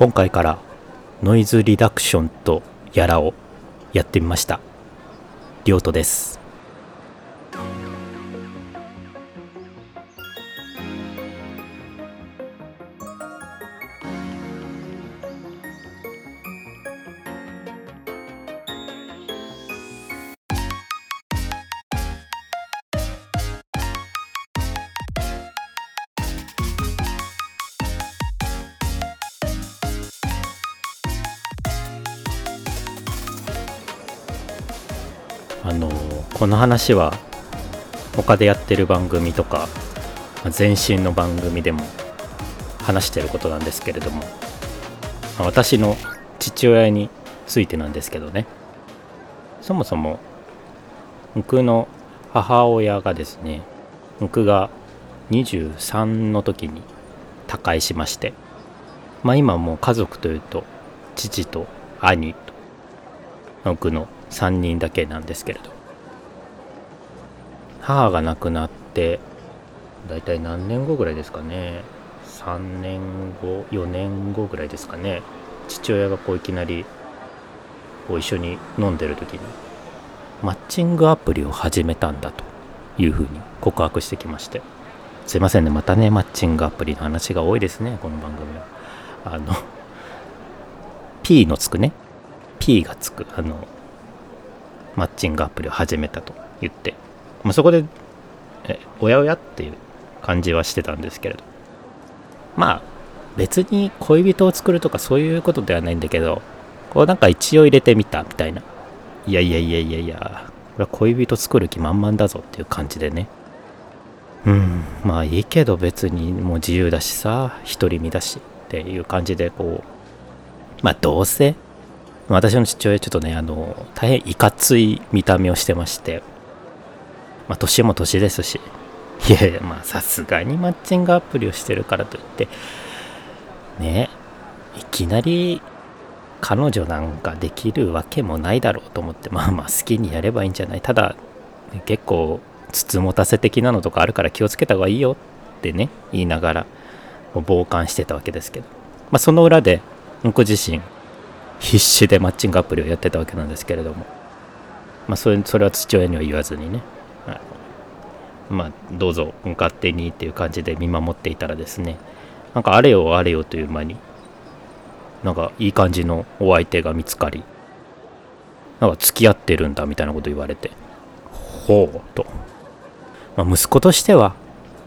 今回からノイズリダクションとやらをやってみました。りょうとです。この話は他でやってる番組とか前身の番組でも話してることなんですけれども私の父親についてなんですけどね。そもそも僕の母親がですね僕が23の時に他界しましてまあ今もう家族というと父と兄と僕の3人だけなんですけれど母が亡くなって大体何年後ぐらいですかね。3年後4年後ぐらいですかね。父親がこういきなりこう一緒に飲んでる時にマッチングアプリを始めたんだというふうに告白してきまして。すいませんねまたねマッチングアプリの話が多いですねこの番組は。あの P のつくね。P がつくあのマッチングアプリを始めたと言って、まあ、そこでえおやおやっていう感じはしてたんですけれど。まあ別に恋人を作るとかそういうことではないんだけどこうなんか一応入れてみたみたいな。いやいやいやいやいやこれは恋人作る気満々だぞっていう感じでね。うんまあいいけど別にもう自由だしさ独り身だしっていう感じでこうまあどうせ私の父親ちょっとねあの大変いかつい見た目をしてましてまあ年も年ですし。いやいやまあさすがにマッチングアプリをしてるからといって。ねいきなり彼女なんかできるわけもないだろうと思ってまあまあ好きにやればいいんじゃない。ただ結構つつもたせ的なのとかあるから気をつけた方がいいよってね言いながら傍観してたわけですけど。まあその裏で僕自身必死でマッチングアプリをやってたわけなんですけれども。まあそれそれは父親には言わずにね。まあどうぞ勝手にっていう感じで見守っていたらですねなんかあれよあれよという間になんかいい感じのお相手が見つかりなんか付き合ってるんだみたいなこと言われてほうと、まあ、息子としては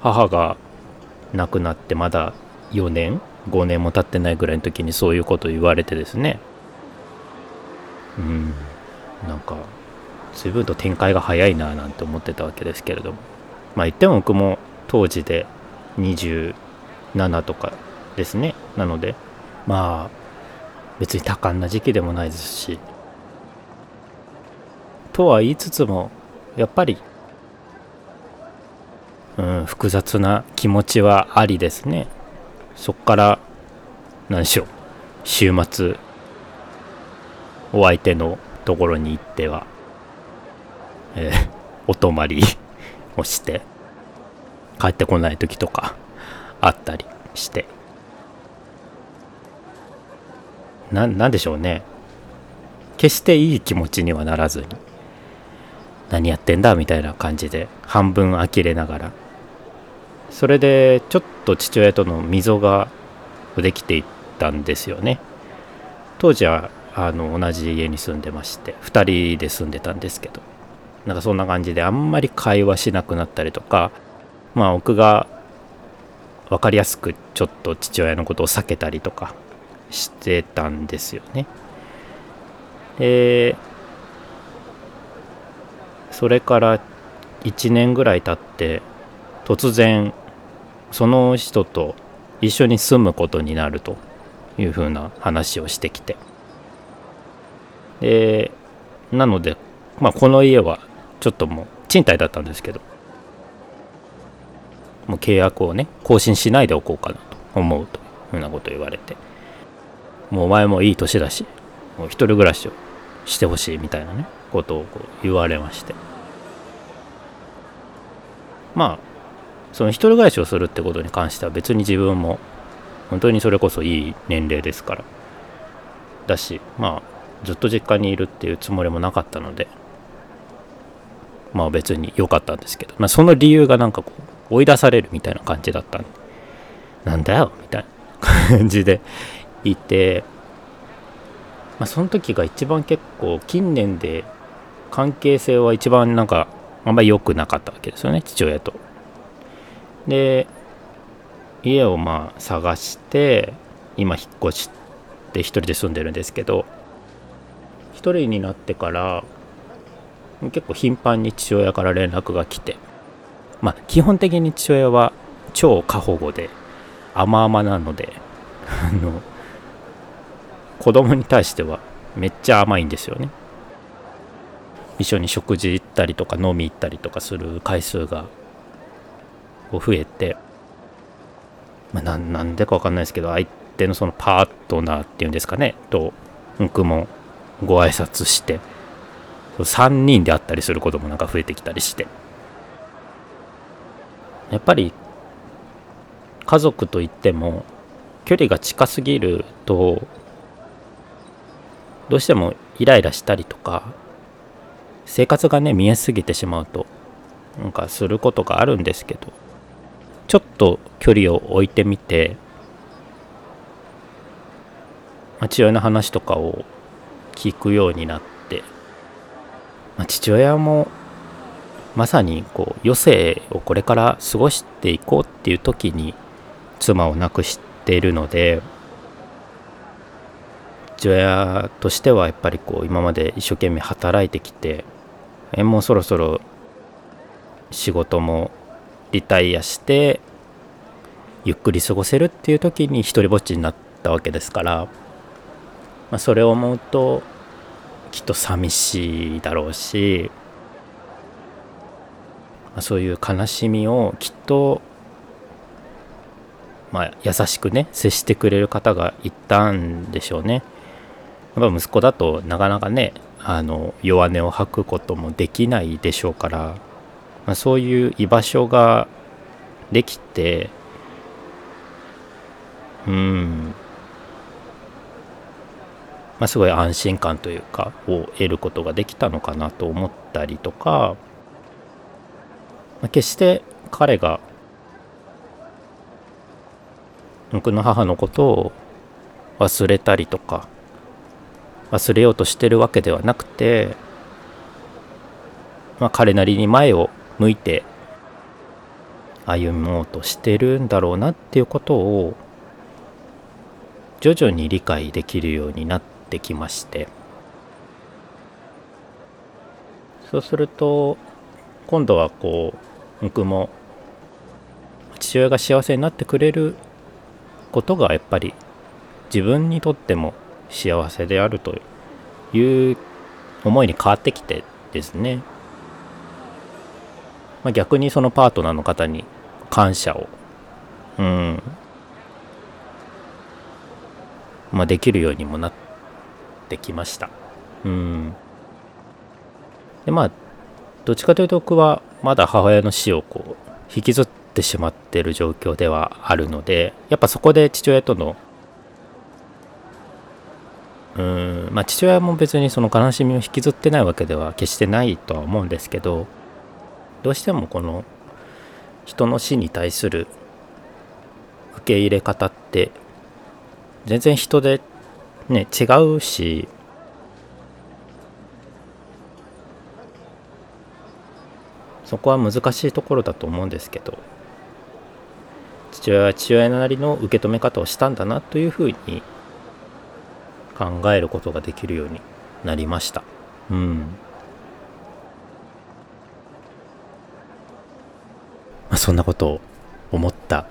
母が亡くなってまだ4年5年も経ってないぐらいの時にそういうこと言われてですね。うん。なんか随分と展開が早いななんて思ってたわけですけれども。まあ言っても僕も当時で27とかですね。なのでまあ別に多感な時期でもないですし。とは言いつつもやっぱり、うん、複雑な気持ちはありですね。そっから何でしょう週末お相手のところに行っては、えー、お泊まりをして帰ってこない時とかあったりして。ななんでしょうね。決していい気持ちにはならずに何やってんだみたいな感じで半分呆れながら。それでちょっと父親との溝ができていったんですよね。当時はあの同じ家に住んでまして2人で住んでたんですけど。なんかそんな感じであんまり会話しなくなったりとかまあ僕が分かりやすくちょっと父親のことを避けたりとかしてたんですよね。でそれから1年ぐらい経って突然その人と一緒に住むことになるというふうな話をしてきてでなので、まあ、この家はちょっともう賃貸だったんですけどもう契約をね更新しないでおこうかなと思うというふうなことを言われてもうお前もいい年だしもう一人暮らしをしてほしいみたいなねことをこう言われまして。まあその一人暮らしをするってことに関しては別に自分も本当にそれこそいい年齢ですから。だしまあずっと実家にいるっていうつもりもなかったのでまあ別に良かったんですけど、まあ、その理由がなんかこう追い出されるみたいな感じだったんでなんだよみたいな感じでいてまあその時が一番結構近年で関係性は一番なんかあんまり良くなかったわけですよね父親と。で家をまあ探して今引っ越して一人で住んでるんですけど一人になってから結構頻繁に父親から連絡が来てまあ基本的に父親は超過保護で甘々なので あの子供に対してはめっちゃ甘いんですよね。一緒に食事行ったりとか飲み行ったりとかする回数が増えて、まあ、なんでか分かんないですけど相手のそのパートナーっていうんですかねと僕もご挨拶して3人で会ったりすることもなんか増えてきたりして。やっぱり家族といっても距離が近すぎるとどうしてもイライラしたりとか生活がね見えすぎてしまうとなんかすることがあるんですけどちょっと距離を置いてみて父親の話とかを聞くようになって、まあ、父親もまさにこう余生をこれから過ごしていこうっていう時に妻を亡くしているので父親としてはやっぱりこう今まで一生懸命働いてきてえもうそろそろ仕事もリタイアしてゆっくり過ごせるっていう時に一りぼっちになったわけですから、まあ、それを思うときっと寂しいだろうし、ま、そういう悲しみをきっとまあ、優しくね接してくれる方がいたんでしょうね。やっぱ息子だとなかなかねあの弱音を吐くこともできないでしょうから、まあ、そういう居場所ができてうんまあ、すごい安心感というかを得ることができたのかなと思ったりとか、まあ、決して彼が僕の母のことを忘れたりとか忘れようとしてるわけではなくて、まあ、彼なりに前を向いて歩もうとしてるんだろうなっていうことを徐々に理解できるようになってきまして。そうすると今度はこう僕も父親が幸せになってくれることがやっぱり自分にとっても幸せであるという思いに変わってきてですね、まあ、逆にそのパートナーの方に感謝を、うん。まあ、できるようにもなってきました。うん、でまあどっちかというと僕はまだ母親の死をこう引きずってしまってる状況ではあるのでやっぱそこで父親とのうんまあ父親も別にその悲しみを引きずってないわけでは決してないとは思うんですけどどうしてもこの人の死に対する受け入れ方って全然人でね違うしそこは難しいところだと思うんですけど父親は父親なりの受け止め方をしたんだなというふうに考えることができるようになりました。うん。まあ、そんなことを思った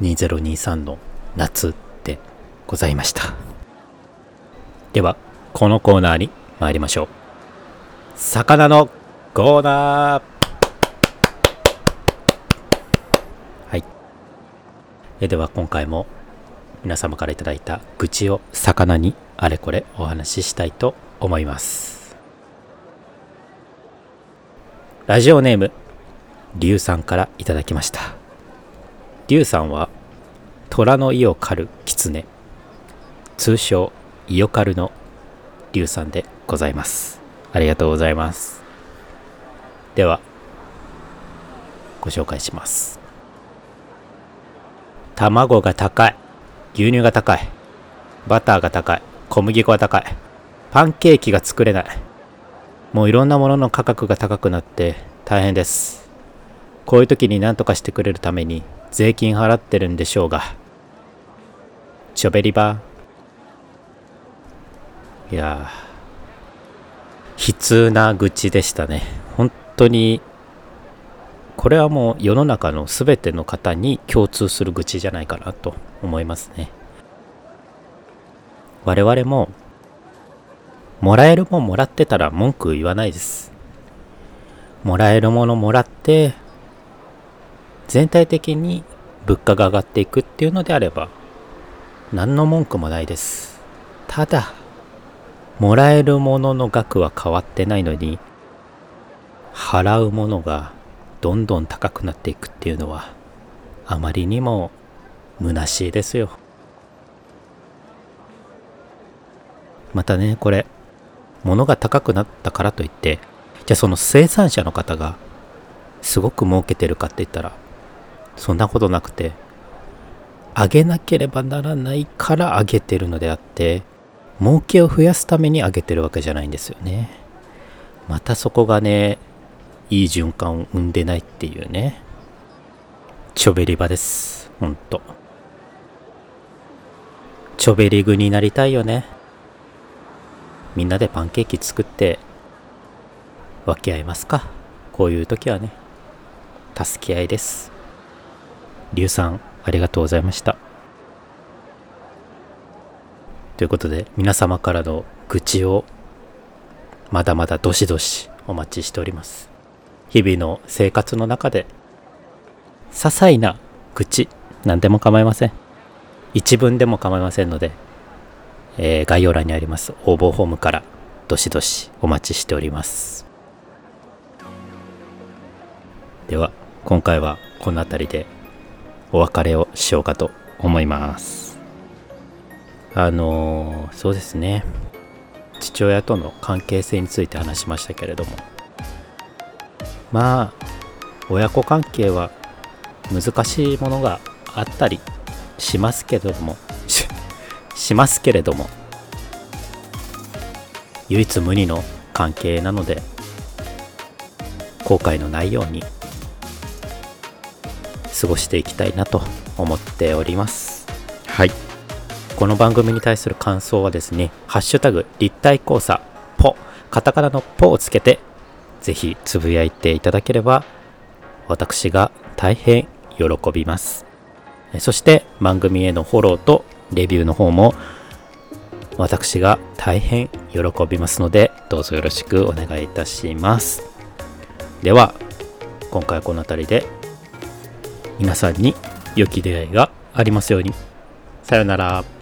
2023の夏でございました。では、このコーナーに参りましょう。魚のコーナーはい。えでは今回も皆様から頂いた愚痴を魚にあれこれお話ししたいと思いますラジオネームりゅうさんからいただきましたりゅうさんは虎の意を狩る狐通称イオカルの龍さんでございます。ありがとうございます。ではご紹介します。卵が高い。牛乳が高い。バターが高い。小麦粉が高い。パンケーキが作れない。もういろんなものの価格が高くなって大変です。こういう時に何とかしてくれるために税金払ってるんでしょうが。ちょべりばいや悲痛な愚痴でしたね。本当にこれはもう世の中の全ての方に共通する愚痴じゃないかなと思いますね。我々ももらえるもんもらってたら文句言わないです。もらえるものもらって全体的に物価が上がっていくっていうのであれば何の文句もないです。ただもらえるものの額は変わってないのに払うものがどんどん高くなっていくっていうのはあまりにも虚しいですよ。またねこれ物が高くなったからといってじゃあその生産者の方がすごく儲けてるかって言ったらそんなことなくて上げなければならないから上げてるのであって儲けを増やすために上げてるわけじゃないんですよね。またそこがねいい循環を生んでないっていうね。ちょべり場です。ほんと。ちょべり具になりたいよね。みんなでパンケーキ作って分け合いますか。こういう時はね。助け合いです。リュウさんありがとうございました。ということで皆様からの愚痴をまだまだどしどしお待ちしております。日々の生活の中で些細な愚痴何でも構いません。一文でも構いませんので、えー、概要欄にあります応募フォームからどしどしお待ちしております。では今回はこの辺りでお別れをしようかと思います。あの、そうですね。父親との関係性について話しましたけれども。まあ親子関係は難しいものがあったりしますけれども。しますけれども。唯一無二の関係なので後悔のないように過ごしていきたいなと思っております。はい。この番組に対する感想はですねハッシュタグ立体交差ポカタカナのポをつけてぜひつぶやいていただければ私が大変喜びます。そして番組へのフォローとレビューの方も私が大変喜びますのでどうぞよろしくお願いいたします。では今回はこの辺りで皆さんに良き出会いがありますように。さよなら。